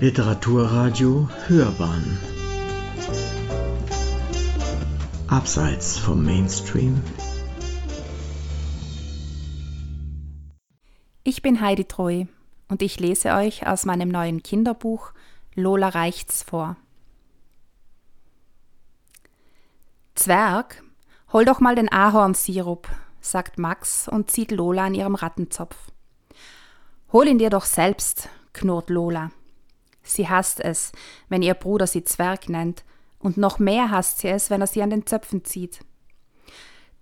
Literaturradio Hörbahn Abseits vom Mainstream Ich bin Heidi Treu und ich lese euch aus meinem neuen Kinderbuch Lola reicht's vor. Zwerg, hol doch mal den Ahornsirup, sagt Max und zieht Lola an ihrem Rattenzopf. Hol ihn dir doch selbst, knurrt Lola. Sie hasst es, wenn ihr Bruder sie Zwerg nennt, und noch mehr hasst sie es, wenn er sie an den Zöpfen zieht.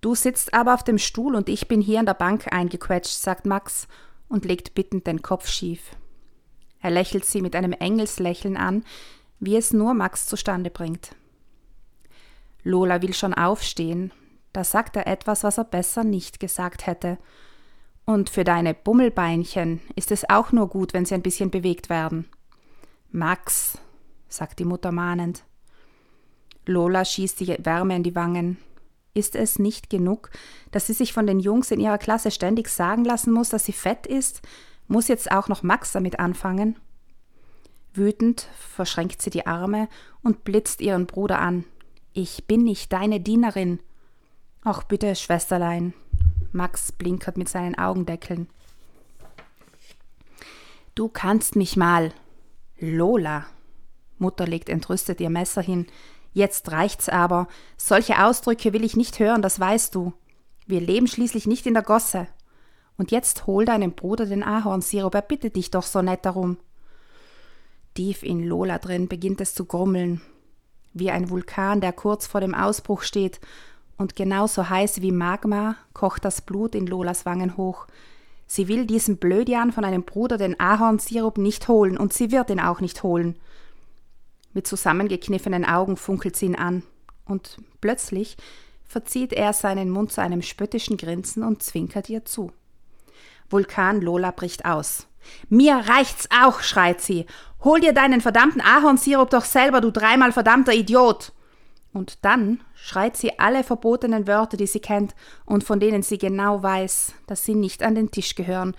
Du sitzt aber auf dem Stuhl und ich bin hier an der Bank eingequetscht, sagt Max und legt bittend den Kopf schief. Er lächelt sie mit einem Engelslächeln an, wie es nur Max zustande bringt. Lola will schon aufstehen, da sagt er etwas, was er besser nicht gesagt hätte. Und für deine Bummelbeinchen ist es auch nur gut, wenn sie ein bisschen bewegt werden. Max, sagt die Mutter mahnend. Lola schießt die Wärme in die Wangen. Ist es nicht genug, dass sie sich von den Jungs in ihrer Klasse ständig sagen lassen muss, dass sie fett ist? Muss jetzt auch noch Max damit anfangen? Wütend verschränkt sie die Arme und blitzt ihren Bruder an. Ich bin nicht deine Dienerin. Ach bitte, Schwesterlein. Max blinkert mit seinen Augendeckeln. Du kannst mich mal, Lola. Mutter legt entrüstet ihr Messer hin. Jetzt reicht's aber. Solche Ausdrücke will ich nicht hören, das weißt du. Wir leben schließlich nicht in der Gosse. Und jetzt hol deinem Bruder den Ahornsirup, er bittet dich doch so nett darum. Tief in Lola drin beginnt es zu grummeln. Wie ein Vulkan, der kurz vor dem Ausbruch steht, und genauso heiß wie Magma kocht das Blut in Lolas Wangen hoch. Sie will diesem Blödian von einem Bruder den Ahornsirup nicht holen und sie wird ihn auch nicht holen. Mit zusammengekniffenen Augen funkelt sie ihn an und plötzlich verzieht er seinen Mund zu einem spöttischen Grinsen und zwinkert ihr zu. Vulkan Lola bricht aus. Mir reicht's auch, schreit sie. Hol dir deinen verdammten Ahornsirup doch selber, du dreimal verdammter Idiot! Und dann schreit sie alle verbotenen Wörter, die sie kennt und von denen sie genau weiß, dass sie nicht an den Tisch gehören.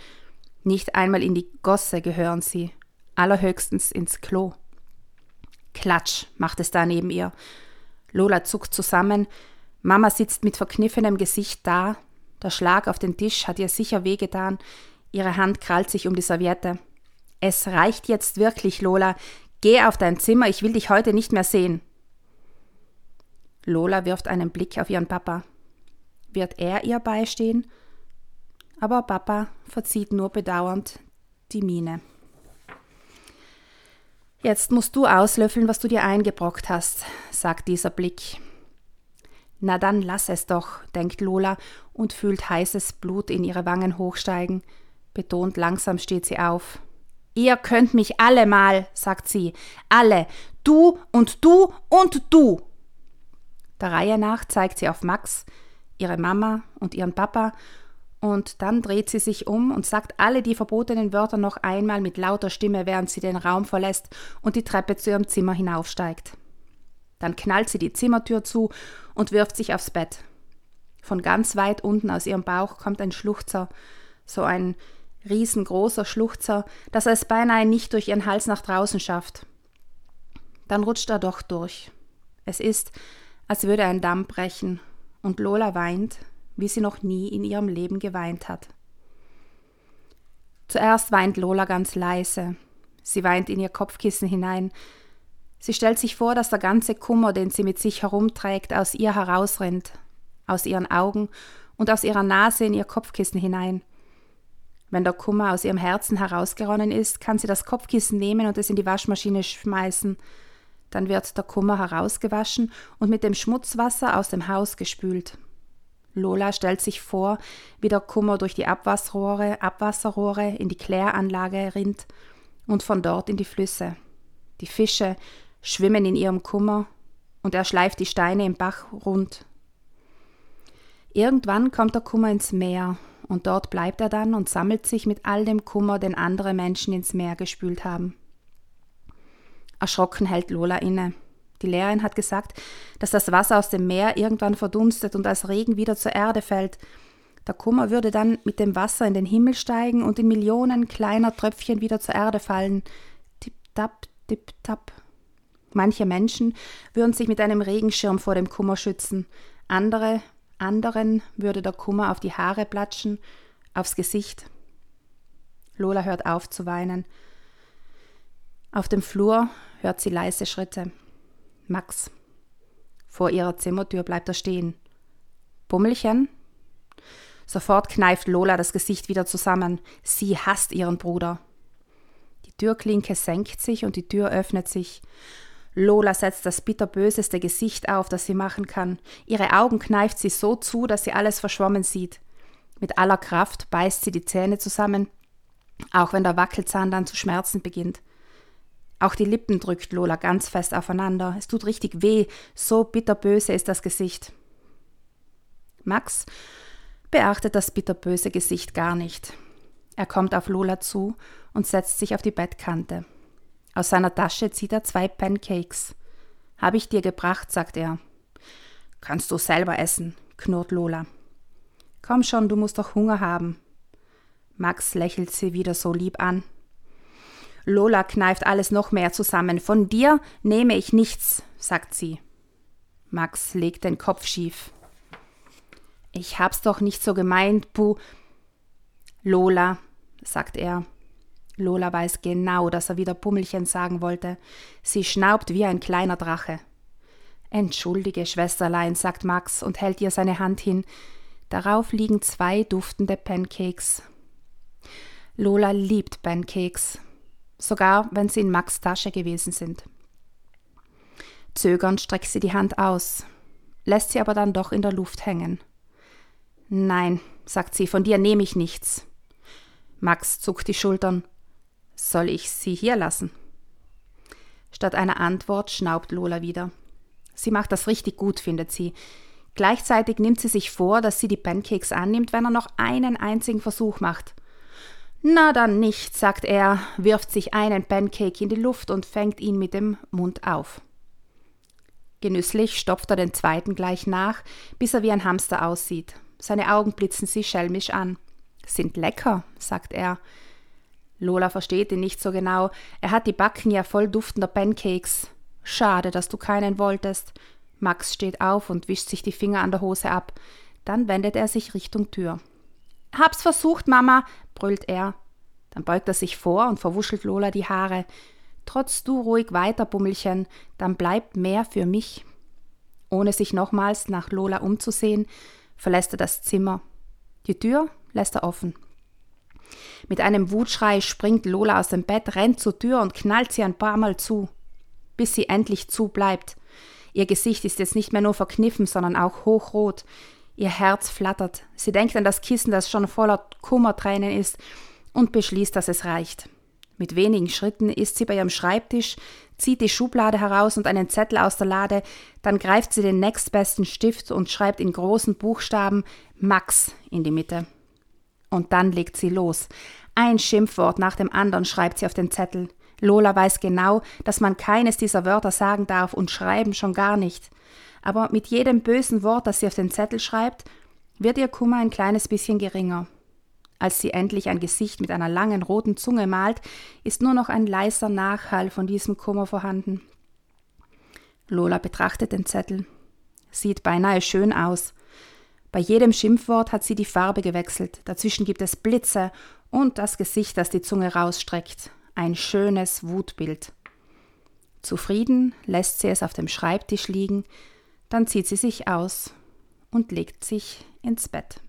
Nicht einmal in die Gosse gehören sie, allerhöchstens ins Klo. Klatsch, macht es da neben ihr. Lola zuckt zusammen, Mama sitzt mit verkniffenem Gesicht da, der Schlag auf den Tisch hat ihr sicher wehgetan, ihre Hand krallt sich um die Serviette. Es reicht jetzt wirklich, Lola. Geh auf dein Zimmer, ich will dich heute nicht mehr sehen. Lola wirft einen Blick auf ihren Papa. Wird er ihr beistehen? Aber Papa verzieht nur bedauernd die Miene. Jetzt musst du auslöffeln, was du dir eingebrockt hast, sagt dieser Blick. Na dann lass es doch, denkt Lola und fühlt heißes Blut in ihre Wangen hochsteigen. Betont langsam steht sie auf. Ihr könnt mich alle mal, sagt sie. Alle. Du und du und du. Der Reihe nach zeigt sie auf Max, ihre Mama und ihren Papa, und dann dreht sie sich um und sagt alle die verbotenen Wörter noch einmal mit lauter Stimme, während sie den Raum verlässt und die Treppe zu ihrem Zimmer hinaufsteigt. Dann knallt sie die Zimmertür zu und wirft sich aufs Bett. Von ganz weit unten aus ihrem Bauch kommt ein Schluchzer, so ein riesengroßer Schluchzer, dass er es beinahe nicht durch ihren Hals nach draußen schafft. Dann rutscht er doch durch. Es ist, als würde ein Damm brechen, und Lola weint, wie sie noch nie in ihrem Leben geweint hat. Zuerst weint Lola ganz leise. Sie weint in ihr Kopfkissen hinein. Sie stellt sich vor, dass der ganze Kummer, den sie mit sich herumträgt, aus ihr herausrinnt, aus ihren Augen und aus ihrer Nase in ihr Kopfkissen hinein. Wenn der Kummer aus ihrem Herzen herausgeronnen ist, kann sie das Kopfkissen nehmen und es in die Waschmaschine schmeißen. Dann wird der Kummer herausgewaschen und mit dem Schmutzwasser aus dem Haus gespült. Lola stellt sich vor, wie der Kummer durch die Abwasserrohre, Abwasserrohre in die Kläranlage rinnt und von dort in die Flüsse. Die Fische schwimmen in ihrem Kummer und er schleift die Steine im Bach rund. Irgendwann kommt der Kummer ins Meer und dort bleibt er dann und sammelt sich mit all dem Kummer, den andere Menschen ins Meer gespült haben. Erschrocken hält Lola inne. Die Lehrerin hat gesagt, dass das Wasser aus dem Meer irgendwann verdunstet und als Regen wieder zur Erde fällt. Der Kummer würde dann mit dem Wasser in den Himmel steigen und in Millionen kleiner Tröpfchen wieder zur Erde fallen. Tipp-tapp, tipp-tapp. Manche Menschen würden sich mit einem Regenschirm vor dem Kummer schützen, andere, anderen würde der Kummer auf die Haare platschen, aufs Gesicht. Lola hört auf zu weinen. Auf dem Flur hört sie leise Schritte. Max. Vor ihrer Zimmertür bleibt er stehen. Bummelchen? Sofort kneift Lola das Gesicht wieder zusammen. Sie hasst ihren Bruder. Die Türklinke senkt sich und die Tür öffnet sich. Lola setzt das bitterböseste Gesicht auf, das sie machen kann. Ihre Augen kneift sie so zu, dass sie alles verschwommen sieht. Mit aller Kraft beißt sie die Zähne zusammen, auch wenn der Wackelzahn dann zu schmerzen beginnt. Auch die Lippen drückt Lola ganz fest aufeinander. Es tut richtig weh, so bitterböse ist das Gesicht. Max beachtet das bitterböse Gesicht gar nicht. Er kommt auf Lola zu und setzt sich auf die Bettkante. Aus seiner Tasche zieht er zwei Pancakes. Hab ich dir gebracht, sagt er. Kannst du selber essen, knurrt Lola. Komm schon, du musst doch Hunger haben. Max lächelt sie wieder so lieb an. Lola kneift alles noch mehr zusammen. Von dir nehme ich nichts, sagt sie. Max legt den Kopf schief. Ich hab's doch nicht so gemeint, Bu. Lola, sagt er. Lola weiß genau, dass er wieder Pummelchen sagen wollte. Sie schnaubt wie ein kleiner Drache. Entschuldige, Schwesterlein, sagt Max und hält ihr seine Hand hin. Darauf liegen zwei duftende Pancakes. Lola liebt Pancakes, sogar wenn sie in Max Tasche gewesen sind. Zögernd streckt sie die Hand aus, lässt sie aber dann doch in der Luft hängen. Nein, sagt sie, von dir nehme ich nichts. Max zuckt die Schultern. Soll ich sie hier lassen? Statt einer Antwort schnaubt Lola wieder. Sie macht das richtig gut, findet sie. Gleichzeitig nimmt sie sich vor, dass sie die Pancakes annimmt, wenn er noch einen einzigen Versuch macht. Na dann nicht, sagt er, wirft sich einen Pancake in die Luft und fängt ihn mit dem Mund auf. Genüsslich stopft er den zweiten gleich nach, bis er wie ein Hamster aussieht. Seine Augen blitzen sie schelmisch an. Sind lecker, sagt er. Lola versteht ihn nicht so genau. Er hat die Backen ja voll duftender Pancakes. Schade, dass du keinen wolltest. Max steht auf und wischt sich die Finger an der Hose ab. Dann wendet er sich Richtung Tür. Hab's versucht, Mama, brüllt er. Dann beugt er sich vor und verwuschelt Lola die Haare. Trotz du ruhig weiter, Bummelchen, dann bleibt mehr für mich. Ohne sich nochmals nach Lola umzusehen, verlässt er das Zimmer. Die Tür lässt er offen. Mit einem Wutschrei springt Lola aus dem Bett, rennt zur Tür und knallt sie ein paar Mal zu, bis sie endlich zu bleibt. Ihr Gesicht ist jetzt nicht mehr nur verkniffen, sondern auch hochrot. Ihr Herz flattert. Sie denkt an das Kissen, das schon voller Kummertränen ist, und beschließt, dass es reicht. Mit wenigen Schritten ist sie bei ihrem Schreibtisch, zieht die Schublade heraus und einen Zettel aus der Lade, dann greift sie den nächstbesten Stift und schreibt in großen Buchstaben Max in die Mitte. Und dann legt sie los. Ein Schimpfwort nach dem anderen schreibt sie auf den Zettel. Lola weiß genau, dass man keines dieser Wörter sagen darf und schreiben schon gar nicht. Aber mit jedem bösen Wort, das sie auf den Zettel schreibt, wird ihr Kummer ein kleines bisschen geringer. Als sie endlich ein Gesicht mit einer langen roten Zunge malt, ist nur noch ein leiser Nachhall von diesem Kummer vorhanden. Lola betrachtet den Zettel. Sieht beinahe schön aus. Bei jedem Schimpfwort hat sie die Farbe gewechselt. Dazwischen gibt es Blitze und das Gesicht, das die Zunge rausstreckt. Ein schönes Wutbild. Zufrieden lässt sie es auf dem Schreibtisch liegen, dann zieht sie sich aus und legt sich ins Bett.